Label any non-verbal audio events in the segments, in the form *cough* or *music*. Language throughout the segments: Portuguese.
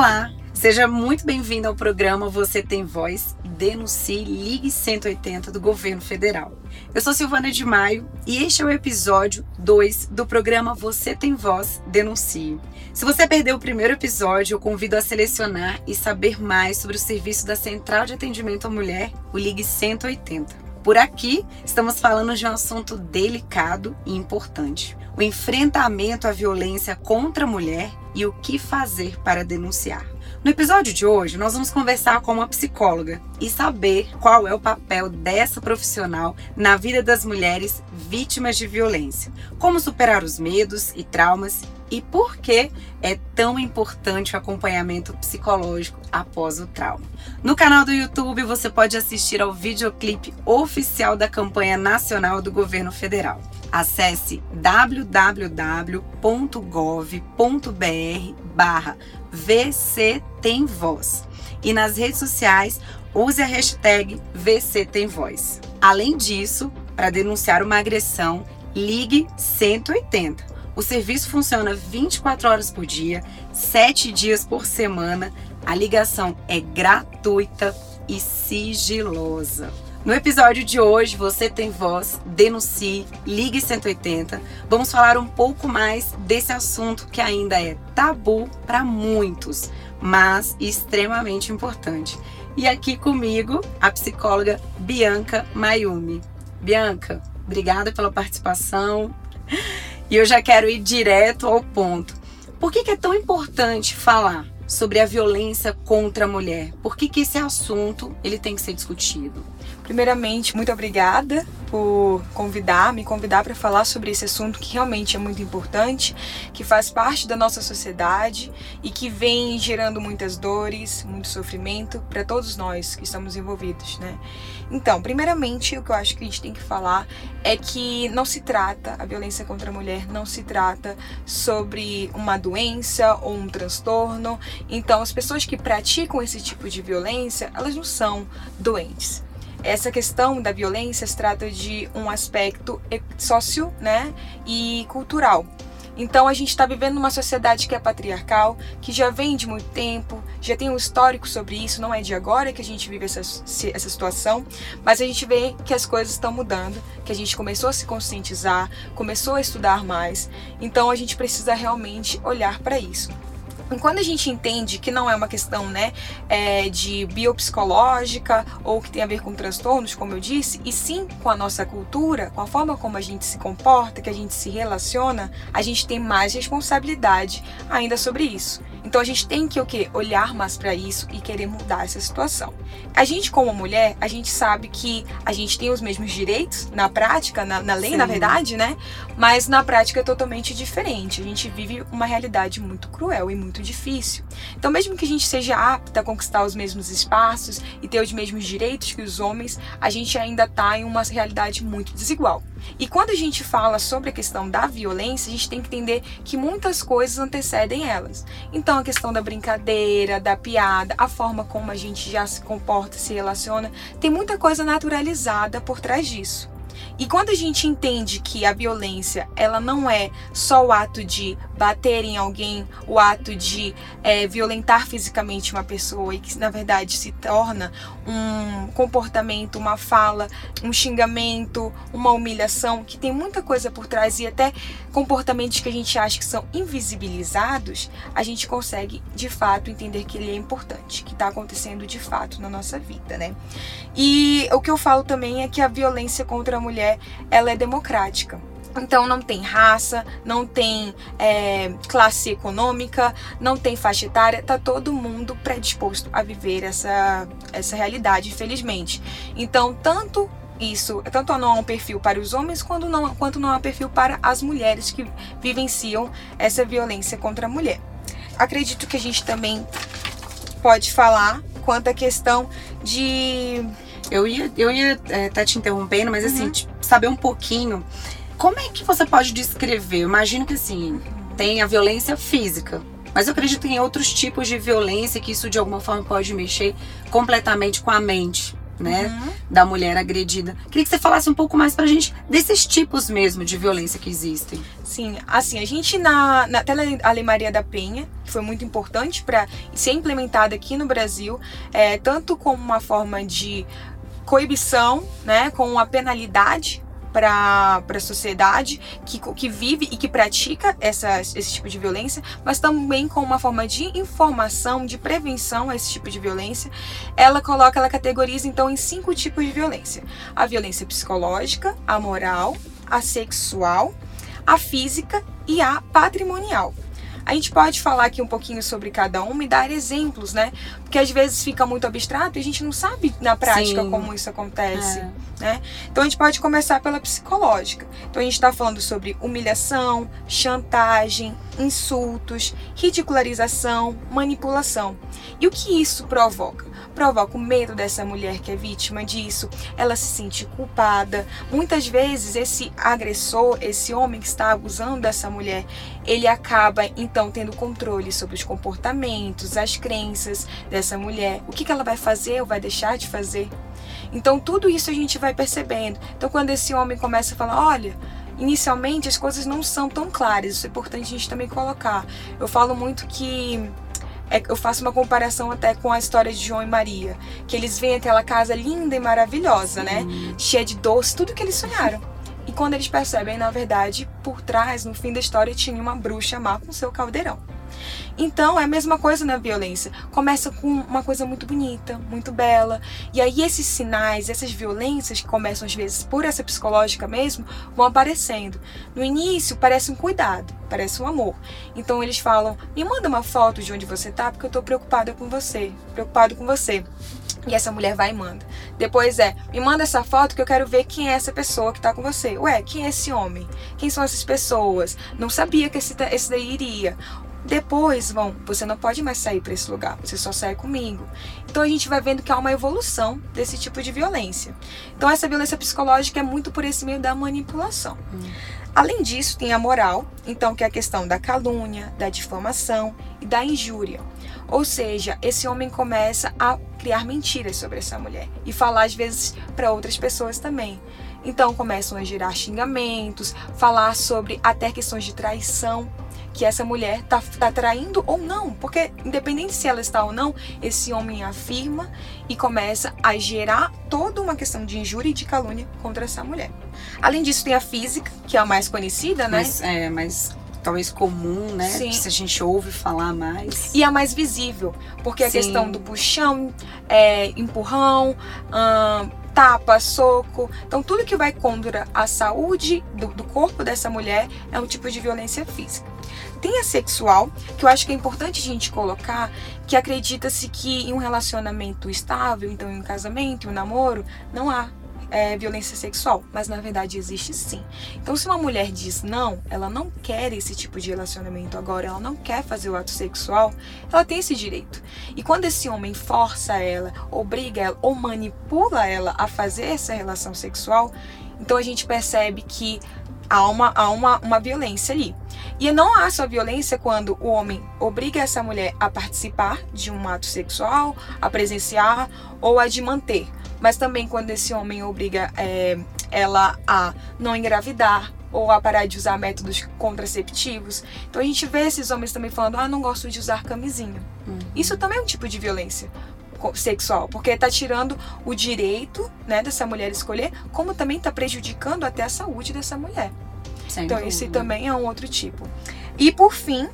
Olá, seja muito bem-vindo ao programa Você Tem Voz, Denuncie, Ligue 180 do Governo Federal. Eu sou Silvana de Maio e este é o episódio 2 do programa Você Tem Voz, Denuncie. Se você perdeu o primeiro episódio, eu convido a selecionar e saber mais sobre o serviço da Central de Atendimento à Mulher, o Ligue 180. Por aqui, estamos falando de um assunto delicado e importante: o enfrentamento à violência contra a mulher e o que fazer para denunciar. No episódio de hoje, nós vamos conversar com uma psicóloga e saber qual é o papel dessa profissional na vida das mulheres vítimas de violência, como superar os medos e traumas e por que é tão importante o acompanhamento psicológico após o trauma. No canal do YouTube você pode assistir ao videoclipe oficial da campanha nacional do governo federal. Acesse www.gov.br barra VC Tem Voz. E nas redes sociais, use a hashtag VC Tem Voz. Além disso, para denunciar uma agressão, ligue 180. O serviço funciona 24 horas por dia, 7 dias por semana. A ligação é gratuita e sigilosa. No episódio de hoje, você tem voz, denuncie, ligue 180. Vamos falar um pouco mais desse assunto que ainda é tabu para muitos, mas extremamente importante. E aqui comigo, a psicóloga Bianca Mayumi. Bianca, obrigada pela participação. E eu já quero ir direto ao ponto. Por que, que é tão importante falar sobre a violência contra a mulher? Por que, que esse assunto ele tem que ser discutido? Primeiramente, muito obrigada por convidar, me convidar para falar sobre esse assunto que realmente é muito importante, que faz parte da nossa sociedade e que vem gerando muitas dores, muito sofrimento para todos nós que estamos envolvidos, né? Então, primeiramente, o que eu acho que a gente tem que falar é que não se trata, a violência contra a mulher não se trata sobre uma doença ou um transtorno. Então, as pessoas que praticam esse tipo de violência, elas não são doentes. Essa questão da violência se trata de um aspecto sócio né, e cultural. Então a gente está vivendo numa sociedade que é patriarcal, que já vem de muito tempo, já tem um histórico sobre isso, não é de agora que a gente vive essa, essa situação, mas a gente vê que as coisas estão mudando, que a gente começou a se conscientizar, começou a estudar mais, então a gente precisa realmente olhar para isso. Quando a gente entende que não é uma questão né, é, de biopsicológica ou que tem a ver com transtornos, como eu disse, e sim com a nossa cultura, com a forma como a gente se comporta, que a gente se relaciona, a gente tem mais responsabilidade ainda sobre isso. Então a gente tem que o quê? Olhar mais para isso e querer mudar essa situação. A gente como mulher, a gente sabe que a gente tem os mesmos direitos na prática, na, na lei, Sim. na verdade, né? Mas na prática é totalmente diferente. A gente vive uma realidade muito cruel e muito difícil. Então mesmo que a gente seja apta a conquistar os mesmos espaços e ter os mesmos direitos que os homens, a gente ainda está em uma realidade muito desigual. E quando a gente fala sobre a questão da violência, a gente tem que entender que muitas coisas antecedem elas. Então, a questão da brincadeira, da piada, a forma como a gente já se comporta, se relaciona, tem muita coisa naturalizada por trás disso. E quando a gente entende que a violência ela não é só o ato de bater em alguém, o ato de é, violentar fisicamente uma pessoa e que na verdade se torna um comportamento, uma fala, um xingamento, uma humilhação, que tem muita coisa por trás e até comportamentos que a gente acha que são invisibilizados, a gente consegue de fato entender que ele é importante, que está acontecendo de fato na nossa vida, né? E o que eu falo também é que a violência contra a mulher ela é democrática. Então não tem raça, não tem é, classe econômica, não tem faixa etária, tá todo mundo predisposto a viver essa, essa realidade, infelizmente. Então, tanto isso, tanto não há um perfil para os homens quanto não, quanto não há um perfil para as mulheres que vivenciam essa violência contra a mulher. Acredito que a gente também pode falar quanto à questão de. Eu ia, eu ia é, tá te interrompendo, mas assim, uhum. assim, saber um pouquinho como é que você pode descrever? Eu imagino que assim, tem a violência física, mas eu acredito em outros tipos de violência que isso de alguma forma pode mexer completamente com a mente. né, uhum. da mulher agredida. Queria que você falasse um pouco mais pra gente desses tipos mesmo de violência que existem. Sim, assim, a gente na, na até a Lei Maria da Penha, que foi muito importante para ser implementada aqui no Brasil, é, tanto como uma forma de coibição, né, com a penalidade para a sociedade que, que vive e que pratica essa, esse tipo de violência, mas também com uma forma de informação, de prevenção a esse tipo de violência. Ela coloca, ela categoriza então em cinco tipos de violência: a violência psicológica, a moral, a sexual, a física e a patrimonial. A gente pode falar aqui um pouquinho sobre cada uma e dar exemplos, né? Porque às vezes fica muito abstrato e a gente não sabe na prática Sim. como isso acontece. É. Né? Então a gente pode começar pela psicológica. Então a gente está falando sobre humilhação, chantagem, insultos, ridicularização, manipulação. E o que isso provoca? Provoca o medo dessa mulher que é vítima disso, ela se sente culpada. Muitas vezes esse agressor, esse homem que está abusando dessa mulher, ele acaba então tendo controle sobre os comportamentos, as crenças dessa mulher, o que, que ela vai fazer ou vai deixar de fazer. Então tudo isso a gente vai percebendo. Então quando esse homem começa a falar, olha, inicialmente as coisas não são tão claras, isso é importante a gente também colocar. Eu falo muito que é, eu faço uma comparação até com a história de João e Maria, que eles veem aquela casa linda e maravilhosa, né? Né? Cheia de doce, tudo que eles sonharam. Quando eles percebem, na verdade, por trás, no fim da história, tinha uma bruxa má com seu caldeirão. Então é a mesma coisa na violência. Começa com uma coisa muito bonita, muito bela. E aí esses sinais, essas violências que começam às vezes por essa psicológica mesmo, vão aparecendo. No início parece um cuidado, parece um amor. Então eles falam: "Me manda uma foto de onde você tá, porque eu tô preocupada com você, preocupado com você". E essa mulher vai e manda. Depois é, me manda essa foto que eu quero ver quem é essa pessoa que tá com você. Ué, quem é esse homem? Quem são essas pessoas? Não sabia que esse, esse daí iria. Depois vão, você não pode mais sair para esse lugar, você só sai comigo. Então a gente vai vendo que há uma evolução desse tipo de violência. Então essa violência psicológica é muito por esse meio da manipulação. Hum. Além disso, tem a moral, então que é a questão da calúnia, da difamação e da injúria. Ou seja, esse homem começa a criar mentiras sobre essa mulher e falar às vezes para outras pessoas também. Então começam a gerar xingamentos, falar sobre até questões de traição que essa mulher tá, tá traindo ou não, porque independente se ela está ou não, esse homem afirma e começa a gerar toda uma questão de injúria e de calúnia contra essa mulher. Além disso, tem a física, que é a mais conhecida, né? Mas, é, mas talvez comum, né? Sim. Se a gente ouve falar mais. E a mais visível, porque a Sim. questão do puxão, é, empurrão, hum, tapa, soco. Então, tudo que vai contra a saúde do, do corpo dessa mulher é um tipo de violência física. Tem a sexual, que eu acho que é importante a gente colocar, que acredita-se que em um relacionamento estável, então em um casamento, em um namoro, não há é, violência sexual, mas na verdade existe sim. Então, se uma mulher diz não, ela não quer esse tipo de relacionamento agora, ela não quer fazer o ato sexual, ela tem esse direito. E quando esse homem força ela, obriga ela ou manipula ela a fazer essa relação sexual, então a gente percebe que há uma, há uma, uma violência ali. E não há só violência quando o homem obriga essa mulher a participar de um ato sexual, a presenciar ou a de manter. Mas também quando esse homem obriga é, ela a não engravidar ou a parar de usar métodos contraceptivos. Então a gente vê esses homens também falando: ah, não gosto de usar camisinha. Uhum. Isso também é um tipo de violência sexual, porque está tirando o direito né, dessa mulher escolher, como também está prejudicando até a saúde dessa mulher. Sem então, dúvida. esse também é um outro tipo. E por fim,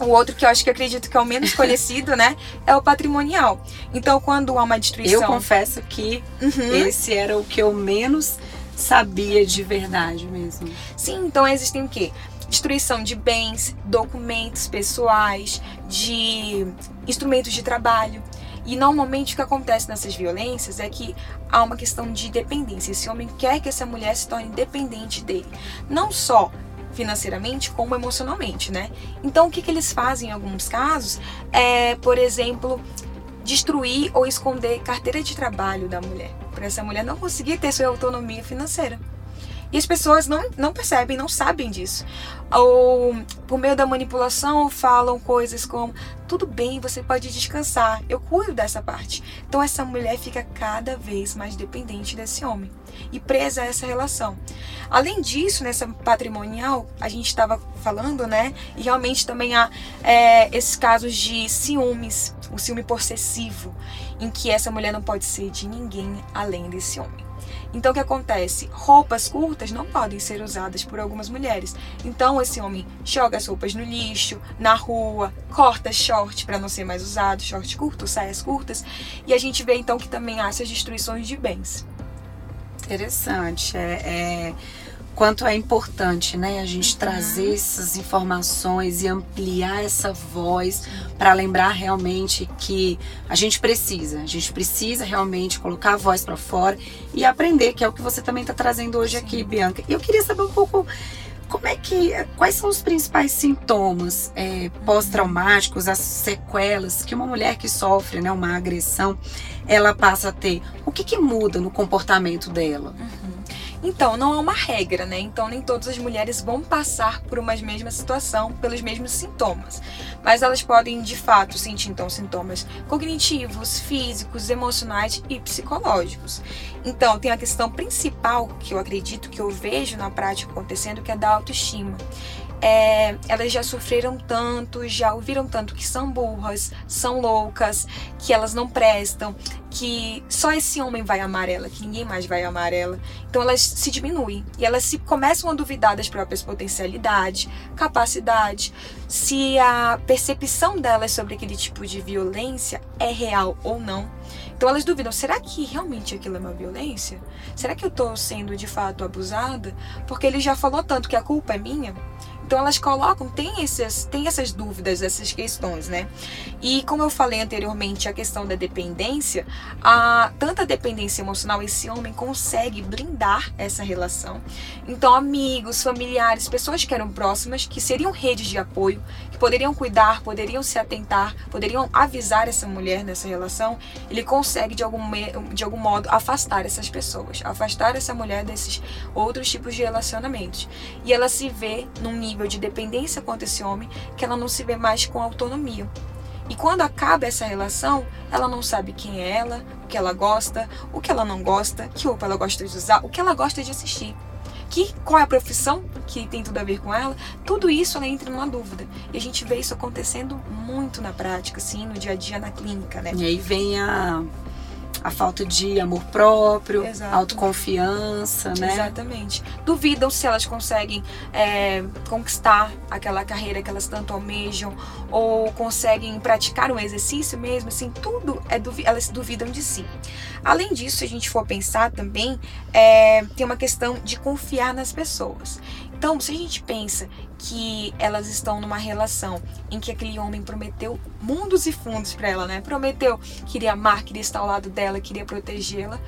o outro que eu acho que acredito que é o menos *laughs* conhecido, né? É o patrimonial. Então, quando há uma destruição. Eu confesso que uhum. esse era o que eu menos sabia de verdade mesmo. Sim, então existem o quê? Destruição de bens, documentos pessoais, de instrumentos de trabalho. E normalmente o que acontece nessas violências é que há uma questão de dependência. Esse homem quer que essa mulher se torne dependente dele. Não só financeiramente como emocionalmente, né? Então o que, que eles fazem em alguns casos é, por exemplo, destruir ou esconder carteira de trabalho da mulher, para essa mulher não conseguir ter sua autonomia financeira. E as pessoas não, não percebem, não sabem disso. Ou, por meio da manipulação, falam coisas como: tudo bem, você pode descansar, eu cuido dessa parte. Então, essa mulher fica cada vez mais dependente desse homem e presa a essa relação. Além disso, nessa patrimonial, a gente estava falando, né? E realmente também há é, esses casos de ciúmes, o ciúme possessivo, em que essa mulher não pode ser de ninguém além desse homem. Então o que acontece? Roupas curtas não podem ser usadas por algumas mulheres. Então esse homem joga as roupas no lixo, na rua, corta short para não ser mais usado, short curto, saias curtas, e a gente vê então que também há essas destruições de bens. Interessante. É, é quanto é importante, né, a gente uhum. trazer essas informações e ampliar essa voz para lembrar realmente que a gente precisa, a gente precisa realmente colocar a voz para fora e aprender, que é o que você também está trazendo hoje Sim. aqui, Bianca. E eu queria saber um pouco como é que, quais são os principais sintomas é, pós-traumáticos, as sequelas que uma mulher que sofre, né, uma agressão, ela passa a ter? O que, que muda no comportamento dela? Uhum. Então, não é uma regra, né? Então, nem todas as mulheres vão passar por uma mesma situação, pelos mesmos sintomas. Mas elas podem, de fato, sentir então sintomas cognitivos, físicos, emocionais e psicológicos. Então, tem a questão principal que eu acredito que eu vejo na prática acontecendo, que é da autoestima é, elas já sofreram tanto, já ouviram tanto que são burras, são loucas, que elas não prestam, que só esse homem vai amar ela, que ninguém mais vai amar ela. Então elas se diminuem e elas se começam a duvidar das próprias potencialidades, capacidades, se a percepção delas sobre aquele tipo de violência é real ou não. Então elas duvidam: será que realmente aquilo é uma violência? Será que eu estou sendo de fato abusada? Porque ele já falou tanto que a culpa é minha. Então elas colocam, tem, esses, tem essas dúvidas, essas questões, né? E como eu falei anteriormente, a questão da dependência, a, tanta dependência emocional, esse homem consegue blindar essa relação. Então, amigos, familiares, pessoas que eram próximas, que seriam redes de apoio, que poderiam cuidar, poderiam se atentar, poderiam avisar essa mulher nessa relação, ele consegue de algum, de algum modo afastar essas pessoas, afastar essa mulher desses outros tipos de relacionamentos. E ela se vê num nível nível de dependência com esse homem que ela não se vê mais com autonomia. E quando acaba essa relação, ela não sabe quem é ela, o que ela gosta, o que ela não gosta, que roupa ela gosta de usar, o que ela gosta de assistir. Que, qual é a profissão que tem tudo a ver com ela, tudo isso ela entra numa dúvida. E a gente vê isso acontecendo muito na prática, assim, no dia a dia na clínica, né? E aí vem a a falta de amor próprio, Exato. autoconfiança, né? Exatamente. Duvidam se elas conseguem é, conquistar aquela carreira que elas tanto almejam ou conseguem praticar um exercício mesmo, assim, tudo é elas duvidam de si. Além disso, se a gente for pensar também, é, tem uma questão de confiar nas pessoas. Então, se a gente pensa que elas estão numa relação em que aquele homem prometeu mundos e fundos para ela, né? Prometeu que iria amar, queria estar ao lado dela, queria protegê-la,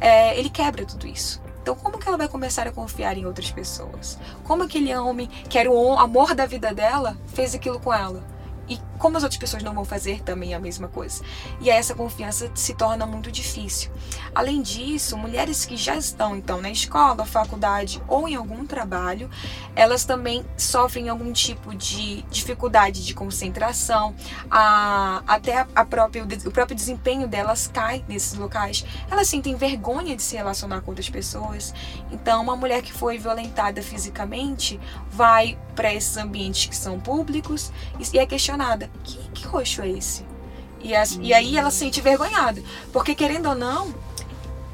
é, ele quebra tudo isso. Então, como que ela vai começar a confiar em outras pessoas? Como aquele homem, que era o amor da vida dela, fez aquilo com ela? E como as outras pessoas não vão fazer também a mesma coisa. E essa confiança se torna muito difícil. Além disso, mulheres que já estão então na escola, faculdade ou em algum trabalho, elas também sofrem algum tipo de dificuldade de concentração, a, até a própria, o próprio desempenho delas cai nesses locais. Elas sentem vergonha de se relacionar com outras pessoas. Então, uma mulher que foi violentada fisicamente vai para esses ambientes que são públicos e é questionada: que, que roxo é esse? E, as, e aí ela se sente vergonhada, porque querendo ou não,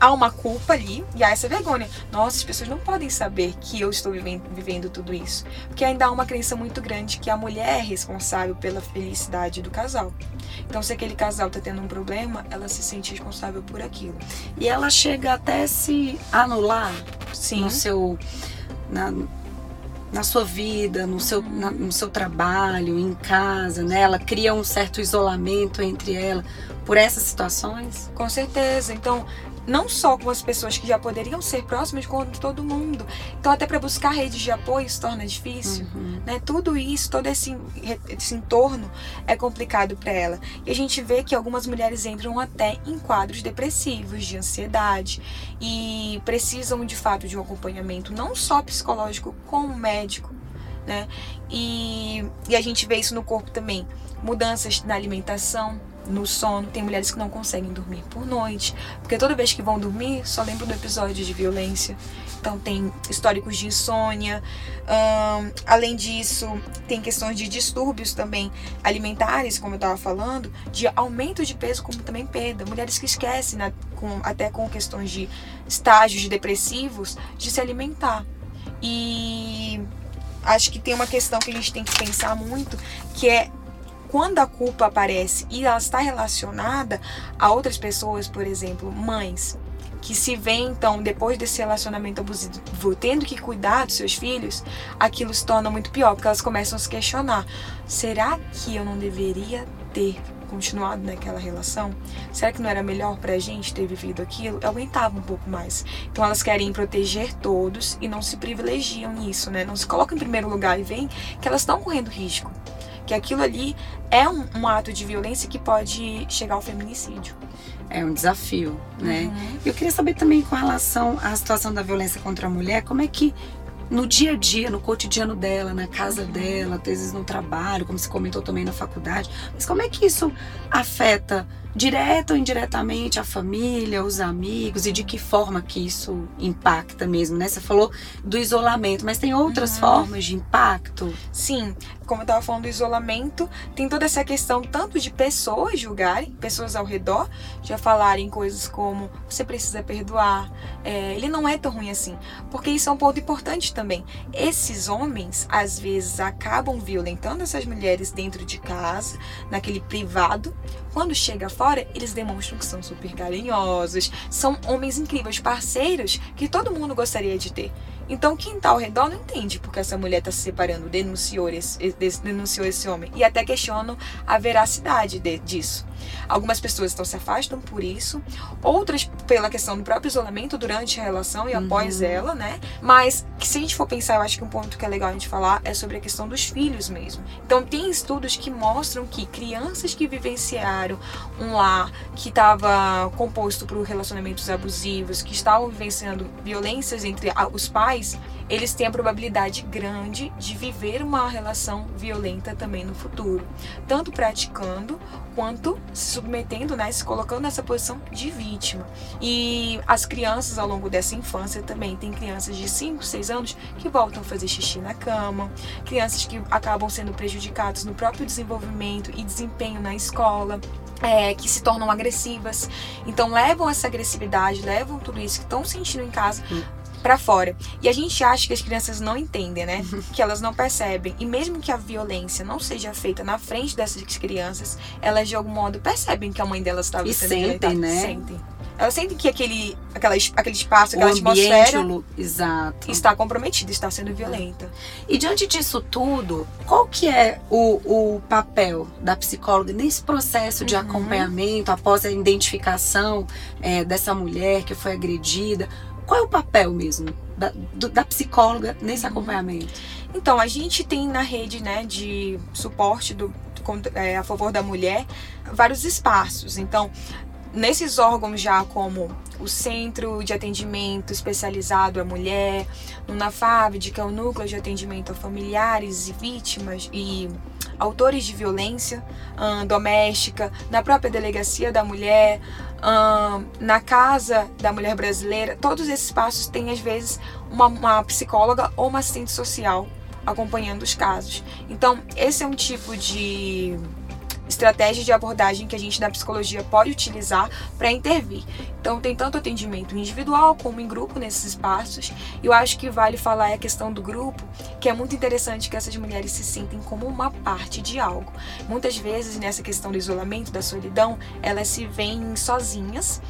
há uma culpa ali e há essa vergonha. Nossa, as pessoas não podem saber que eu estou vivendo, vivendo tudo isso. Porque ainda há uma crença muito grande que a mulher é responsável pela felicidade do casal. Então, se aquele casal está tendo um problema, ela se sente responsável por aquilo. E ela chega até se anular Sim. no seu. Na, na sua vida, no seu, na, no seu trabalho, em casa, né? Ela cria um certo isolamento entre ela por essas situações? Com certeza. Então, não só com as pessoas que já poderiam ser próximas, com todo mundo. Então, até para buscar redes de apoio se torna difícil. Uhum. Né? Tudo isso, todo esse, esse entorno é complicado para ela. E a gente vê que algumas mulheres entram até em quadros depressivos, de ansiedade, e precisam de fato de um acompanhamento não só psicológico, como médico. Né? E, e a gente vê isso no corpo também. Mudanças na alimentação, no sono. Tem mulheres que não conseguem dormir por noite, porque toda vez que vão dormir só lembram do episódio de violência. Então tem históricos de insônia. Um, além disso, tem questões de distúrbios também alimentares, como eu estava falando, de aumento de peso, como também perda. Mulheres que esquecem, né, com, até com questões de estágios depressivos, de se alimentar. E acho que tem uma questão que a gente tem que pensar muito, que é quando a culpa aparece e ela está relacionada a outras pessoas, por exemplo, mães, que se veem então depois desse relacionamento abusivo tendo que cuidar dos seus filhos, aquilo se torna muito pior, porque elas começam a se questionar: será que eu não deveria ter continuado naquela relação? Será que não era melhor pra gente ter vivido aquilo? Eu aguentava um pouco mais. Então elas querem proteger todos e não se privilegiam nisso, né? Não se colocam em primeiro lugar e veem que elas estão correndo risco que aquilo ali é um, um ato de violência que pode chegar ao feminicídio. É um desafio, né? Uhum. Eu queria saber também com relação à situação da violência contra a mulher, como é que no dia a dia, no cotidiano dela, na casa uhum. dela, às vezes no trabalho, como você comentou também na faculdade, mas como é que isso afeta direta ou indiretamente a família, os amigos e de que forma que isso impacta mesmo, né? Você falou do isolamento, mas tem outras uhum. formas de impacto? Sim, como eu estava falando do isolamento, tem toda essa questão tanto de pessoas julgarem, pessoas ao redor, já falarem coisas como você precisa perdoar, é, ele não é tão ruim assim, porque isso é um ponto importante também. Esses homens às vezes acabam violentando essas mulheres dentro de casa, naquele privado, quando chega fora, eles demonstram que são super carinhosos, são homens incríveis, parceiros que todo mundo gostaria de ter. Então, quem está ao redor não entende porque essa mulher está se separando, denunciou esse, denunciou esse homem. E até questionam a veracidade de, disso. Algumas pessoas então se afastam por isso, outras pela questão do próprio isolamento durante a relação e uhum. após ela, né? Mas se a gente for pensar, eu acho que um ponto que é legal a gente falar é sobre a questão dos filhos mesmo. Então, tem estudos que mostram que crianças que vivenciaram um lar que estava composto por relacionamentos abusivos, que estavam vivenciando violências entre os pais, eles têm a probabilidade grande de viver uma relação violenta também no futuro, tanto praticando quanto se submetendo, né, se colocando nessa posição de vítima. E as crianças ao longo dessa infância também tem crianças de 5, 6 anos que voltam a fazer xixi na cama, crianças que acabam sendo prejudicadas no próprio desenvolvimento e desempenho na escola. É, que se tornam agressivas. Então levam essa agressividade, levam tudo isso que estão sentindo em casa hum para fora. E a gente acha que as crianças não entendem, né? *laughs* que elas não percebem. E mesmo que a violência não seja feita na frente dessas crianças, elas de algum modo percebem que a mãe delas estava sendo sentem, violentada. Né? Sentem. Elas sentem que aquele, aquela, aquele espaço, aquela o atmosfera exato. está comprometida, está sendo violenta. E diante disso tudo, qual que é o, o papel da psicóloga nesse processo de uhum. acompanhamento após a identificação é, dessa mulher que foi agredida? Qual é o papel mesmo da, do, da psicóloga nesse uhum. acompanhamento? Então, a gente tem na rede né, de suporte do, é, a favor da mulher vários espaços. Então, nesses órgãos já como o Centro de Atendimento Especializado à Mulher, no NAFAVD, que é o Núcleo de Atendimento a Familiares e Vítimas e autores de violência hum, doméstica, na própria Delegacia da Mulher, hum, na Casa da Mulher Brasileira, todos esses espaços têm às vezes uma, uma psicóloga ou uma assistente social acompanhando os casos. Então, esse é um tipo de estratégia de abordagem que a gente na psicologia pode utilizar para intervir. Então, tem tanto atendimento individual como em grupo nesses espaços. E eu acho que vale falar a questão do grupo, que é muito interessante que essas mulheres se sentem como uma parte de algo. Muitas vezes, nessa questão do isolamento, da solidão, elas se veem sozinhas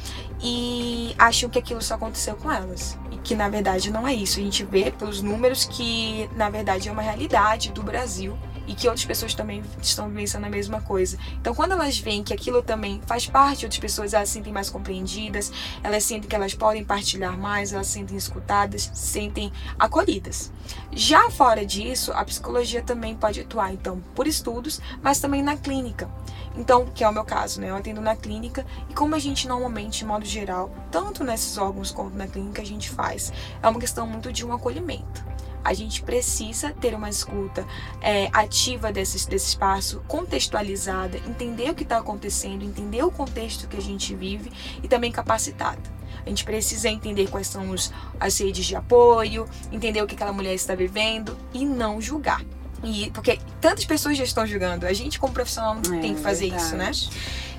e acham que aquilo só aconteceu com elas. E que na verdade não é isso. A gente vê pelos números que na verdade é uma realidade do Brasil e que outras pessoas também estão vivenciando a mesma coisa. Então, quando elas veem que aquilo também faz parte de outras pessoas, elas se sentem mais compreendidas, elas sentem que elas podem partilhar mais, elas se sentem escutadas, se sentem acolhidas. Já fora disso, a psicologia também pode atuar, então, por estudos, mas também na clínica. Então, que é o meu caso, né? Eu atendo na clínica e como a gente normalmente, de modo geral, tanto nesses órgãos quanto na clínica a gente faz, é uma questão muito de um acolhimento. A gente precisa ter uma escuta é, ativa desse, desse espaço, contextualizada, entender o que está acontecendo, entender o contexto que a gente vive e também capacitada. A gente precisa entender quais são os, as redes de apoio, entender o que aquela mulher está vivendo e não julgar. E, porque tantas pessoas já estão julgando. A gente, como profissional, não é, tem que fazer verdade. isso, né?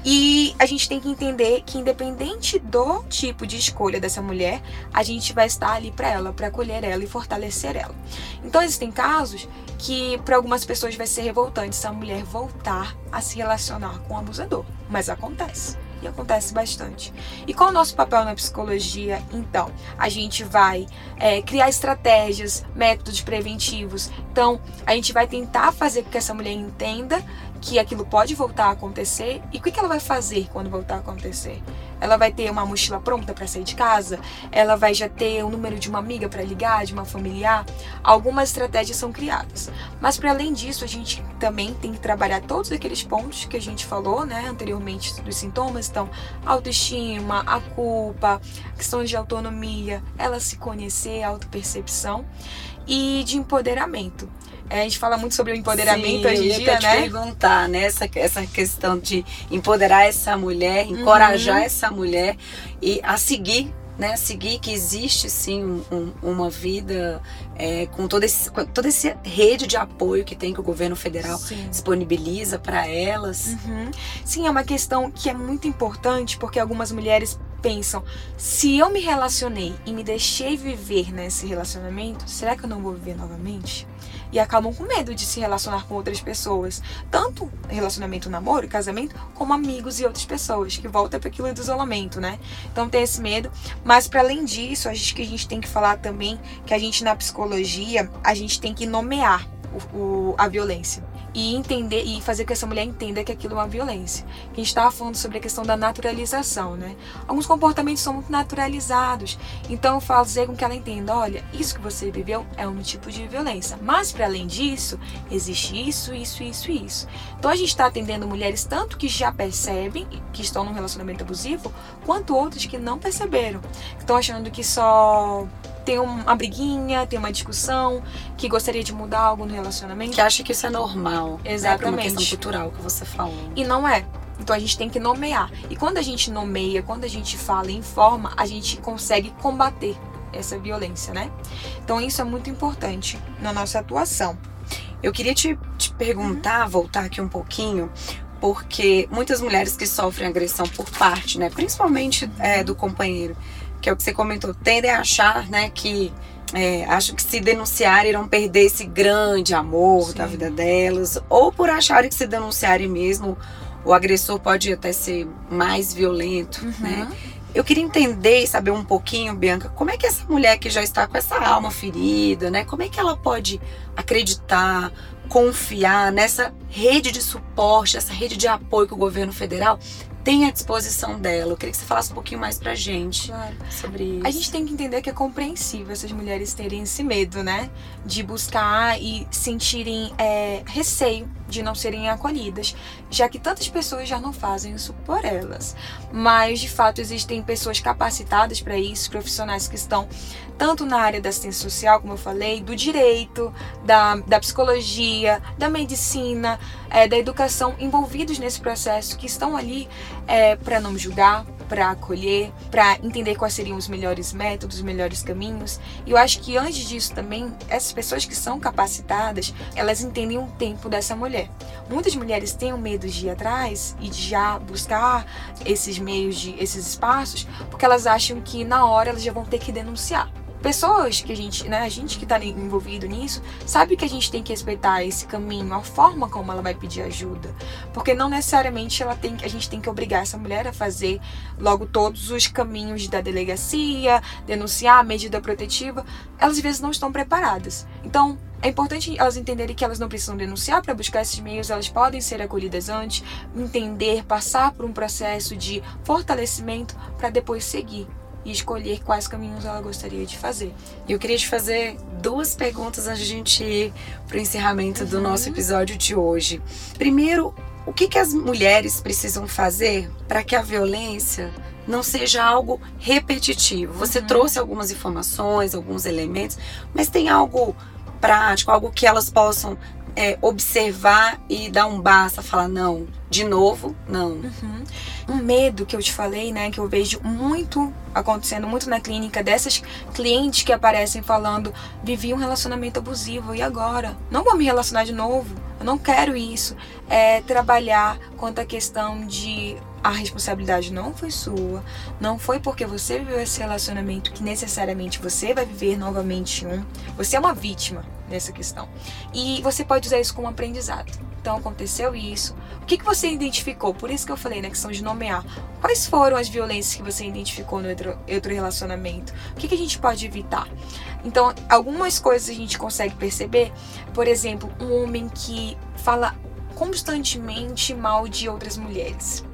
E a gente tem que entender que, independente do tipo de escolha dessa mulher, a gente vai estar ali para ela, para acolher ela e fortalecer ela. Então, existem casos que, para algumas pessoas, vai ser revoltante essa mulher voltar a se relacionar com o abusador. Mas acontece e acontece bastante. E qual o nosso papel na psicologia, então? A gente vai é, criar estratégias, métodos preventivos. Então, a gente vai tentar fazer com que essa mulher entenda que aquilo pode voltar a acontecer e o que ela vai fazer quando voltar a acontecer. Ela vai ter uma mochila pronta para sair de casa? Ela vai já ter o número de uma amiga para ligar, de uma familiar? Algumas estratégias são criadas. Mas para além disso, a gente também tem que trabalhar todos aqueles pontos que a gente falou, né, anteriormente dos sintomas, então autoestima, a culpa, questão de autonomia, ela se conhecer, autopercepção e de empoderamento. É, a gente fala muito sobre o empoderamento Sim, hoje em dia, né? perguntar, né? Essa, essa questão de empoderar essa mulher, encorajar uhum. essa mulher e a seguir né, seguir que existe sim um, um, uma vida é, com, todo esse, com toda essa rede de apoio que tem que o governo federal sim. disponibiliza para elas. Uhum. Sim, é uma questão que é muito importante porque algumas mulheres pensam: se eu me relacionei e me deixei viver nesse relacionamento, será que eu não vou viver novamente? E acabam com medo de se relacionar com outras pessoas, tanto relacionamento, namoro, casamento, como amigos e outras pessoas, que volta para aquilo do isolamento, né? Então tem esse medo, mas para além disso, acho que a gente tem que falar também que a gente na psicologia, a gente tem que nomear o, o, a violência e entender e fazer que essa mulher entenda que aquilo é uma violência. A gente estava falando sobre a questão da naturalização, né? Alguns comportamentos são muito naturalizados, então fazer com que ela entenda, olha, isso que você viveu é um tipo de violência, mas para além disso existe isso, isso, isso, isso. Então a gente está atendendo mulheres tanto que já percebem que estão num relacionamento abusivo, quanto outras que não perceberam, estão achando que só tem uma briguinha, tem uma discussão, que gostaria de mudar algo no relacionamento. Que acha que isso é normal. Exatamente. Né? Pra uma questão cultural que você falou. E não é. Então a gente tem que nomear. E quando a gente nomeia, quando a gente fala e informa, a gente consegue combater essa violência, né? Então isso é muito importante na nossa atuação. Eu queria te, te perguntar, uhum. voltar aqui um pouquinho, porque muitas mulheres que sofrem agressão por parte, né, principalmente é, do companheiro, que é o que você comentou, tendem a achar, né, que é, acham que se denunciarem irão perder esse grande amor Sim. da vida delas, ou por acharem que se denunciarem mesmo, o agressor pode até ser mais violento, uhum. né? Eu queria entender e saber um pouquinho, Bianca, como é que essa mulher que já está com essa alma ferida, né? Como é que ela pode acreditar, confiar nessa rede de suporte, essa rede de apoio que o governo federal tem à disposição dela. Eu queria que você falasse um pouquinho mais pra gente claro. sobre isso. A gente tem que entender que é compreensível essas mulheres terem esse medo, né? De buscar e sentirem é, receio de não serem acolhidas, já que tantas pessoas já não fazem isso por elas. Mas, de fato, existem pessoas capacitadas para isso, profissionais que estão tanto na área da assistência social, como eu falei, do direito, da, da psicologia, da medicina, é, da educação, envolvidos nesse processo, que estão ali é, para não julgar, para acolher, para entender quais seriam os melhores métodos, os melhores caminhos. E eu acho que antes disso também, essas pessoas que são capacitadas, elas entendem o tempo dessa mulher. Muitas mulheres têm o medo de ir atrás e de já buscar esses meios, de, esses espaços, porque elas acham que na hora elas já vão ter que denunciar pessoas que a gente, né, a gente que está envolvido nisso, sabe que a gente tem que respeitar esse caminho, a forma como ela vai pedir ajuda, porque não necessariamente ela tem, a gente tem que obrigar essa mulher a fazer logo todos os caminhos da delegacia, denunciar medida protetiva, elas às vezes não estão preparadas. Então, é importante elas entenderem que elas não precisam denunciar para buscar esses meios, elas podem ser acolhidas antes, entender, passar por um processo de fortalecimento para depois seguir e escolher quais caminhos ela gostaria de fazer. Eu queria te fazer duas perguntas antes de a gente ir para o encerramento uhum. do nosso episódio de hoje. Primeiro, o que, que as mulheres precisam fazer para que a violência não seja algo repetitivo? Você uhum. trouxe algumas informações, alguns elementos, mas tem algo prático, algo que elas possam é, observar e dar um basta, falar não, de novo, não. Uhum. Um medo que eu te falei, né, que eu vejo muito acontecendo muito na clínica dessas clientes que aparecem falando vivi um relacionamento abusivo e agora não vou me relacionar de novo, eu não quero isso. É trabalhar quanto à questão de a responsabilidade não foi sua, não foi porque você viveu esse relacionamento que necessariamente você vai viver novamente um. Você é uma vítima nessa questão. E você pode usar isso como aprendizado. Então aconteceu isso. O que, que você identificou? Por isso que eu falei na questão de nomear. Quais foram as violências que você identificou no outro, outro relacionamento? O que, que a gente pode evitar? Então, algumas coisas a gente consegue perceber. Por exemplo, um homem que fala constantemente mal de outras mulheres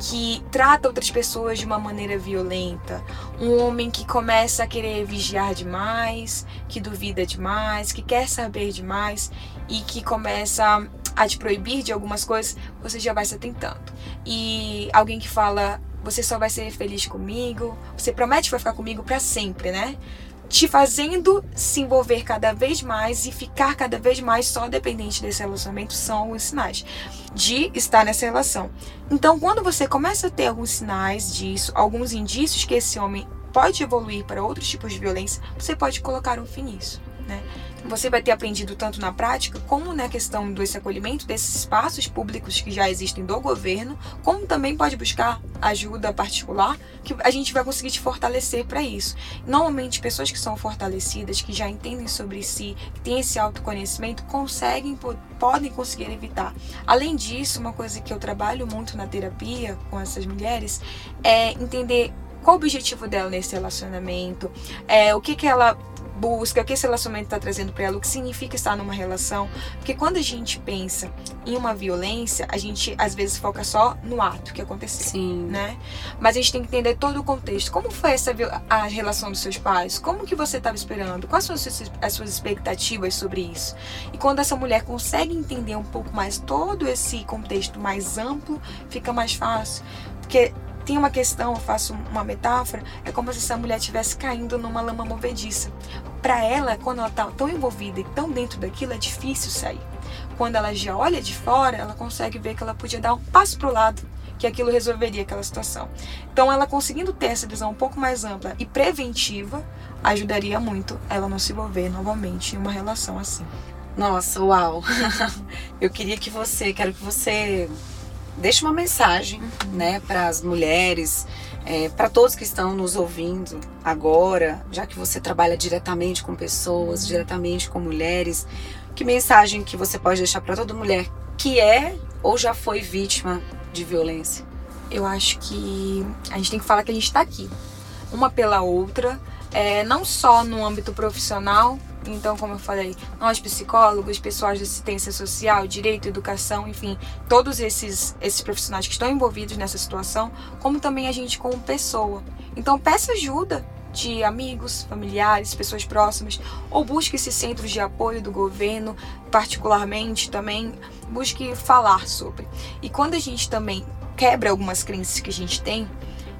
que trata outras pessoas de uma maneira violenta, um homem que começa a querer vigiar demais, que duvida demais, que quer saber demais e que começa a te proibir de algumas coisas, você já vai se atentando. E alguém que fala, você só vai ser feliz comigo, você promete que vai ficar comigo para sempre, né? Te fazendo se envolver cada vez mais e ficar cada vez mais só dependente desse relacionamento são os sinais de estar nessa relação. Então, quando você começa a ter alguns sinais disso, alguns indícios que esse homem pode evoluir para outros tipos de violência, você pode colocar um fim nisso, né? Você vai ter aprendido tanto na prática, como na questão desse acolhimento desses espaços públicos que já existem do governo, como também pode buscar ajuda particular, que a gente vai conseguir te fortalecer para isso. Normalmente, pessoas que são fortalecidas, que já entendem sobre si, que têm esse autoconhecimento, conseguem, podem conseguir evitar. Além disso, uma coisa que eu trabalho muito na terapia com essas mulheres é entender qual o objetivo dela nesse relacionamento, é, o que, que ela busca, o que esse relacionamento está trazendo para ela, o que significa estar numa relação. Porque quando a gente pensa em uma violência, a gente às vezes foca só no ato que aconteceu, Sim. né? Mas a gente tem que entender todo o contexto. Como foi essa a relação dos seus pais? Como que você estava esperando? Quais são as suas, as suas expectativas sobre isso? E quando essa mulher consegue entender um pouco mais todo esse contexto mais amplo, fica mais fácil. Porque tem uma questão, eu faço uma metáfora, é como se essa mulher estivesse caindo numa lama movediça. Para ela, quando ela está tão envolvida e tão dentro daquilo, é difícil sair. Quando ela já olha de fora, ela consegue ver que ela podia dar um passo para o lado, que aquilo resolveria aquela situação. Então, ela conseguindo ter essa visão um pouco mais ampla e preventiva, ajudaria muito ela não se envolver novamente em uma relação assim. Nossa, uau! *laughs* Eu queria que você, quero que você deixe uma mensagem, né, para as mulheres, é, para todos que estão nos ouvindo agora, já que você trabalha diretamente com pessoas, diretamente com mulheres, que mensagem que você pode deixar para toda mulher que é ou já foi vítima de violência? Eu acho que a gente tem que falar que a gente está aqui, uma pela outra, é, não só no âmbito profissional, então, como eu falei, nós psicólogos, pessoas de assistência social, direito, educação, enfim, todos esses, esses profissionais que estão envolvidos nessa situação, como também a gente como pessoa. Então, peça ajuda de amigos, familiares, pessoas próximas, ou busque esses centros de apoio do governo, particularmente também, busque falar sobre. E quando a gente também quebra algumas crenças que a gente tem,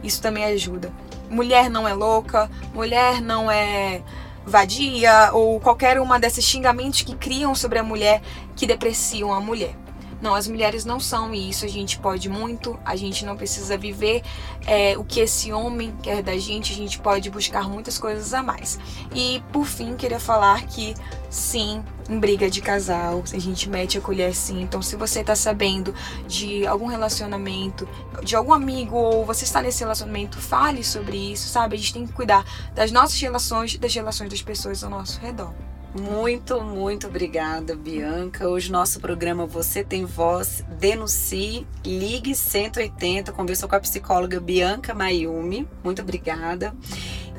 isso também ajuda. Mulher não é louca, mulher não é vadia ou qualquer uma desses xingamentos que criam sobre a mulher que depreciam a mulher. Não, as mulheres não são isso. A gente pode muito, a gente não precisa viver é, o que esse homem quer da gente, a gente pode buscar muitas coisas a mais. E por fim, queria falar que sim, em briga de casal, a gente mete a colher sim. Então, se você tá sabendo de algum relacionamento, de algum amigo, ou você está nesse relacionamento, fale sobre isso, sabe? A gente tem que cuidar das nossas relações, das relações das pessoas ao nosso redor. Muito, muito obrigada, Bianca. Hoje nosso programa Você Tem Voz, Denuncie, Ligue 180. Conversou com a psicóloga Bianca Mayumi. Muito obrigada.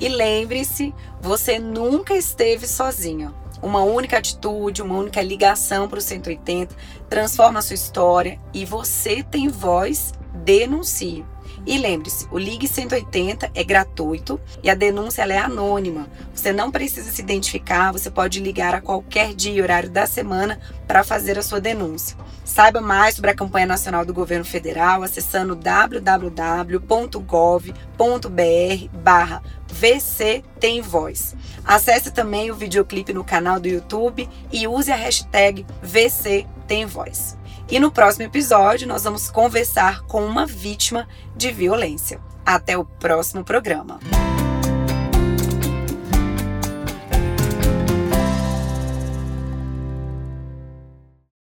E lembre-se, você nunca esteve sozinha. Uma única atitude, uma única ligação para o 180 transforma a sua história e você tem voz, denuncie. E lembre-se, o Ligue 180 é gratuito e a denúncia é anônima. Você não precisa se identificar, você pode ligar a qualquer dia e horário da semana para fazer a sua denúncia. Saiba mais sobre a campanha nacional do governo federal acessando www.gov.br barra VC Tem Voz. Acesse também o videoclipe no canal do YouTube e use a hashtag VC Tem Voz. E no próximo episódio, nós vamos conversar com uma vítima de violência. Até o próximo programa.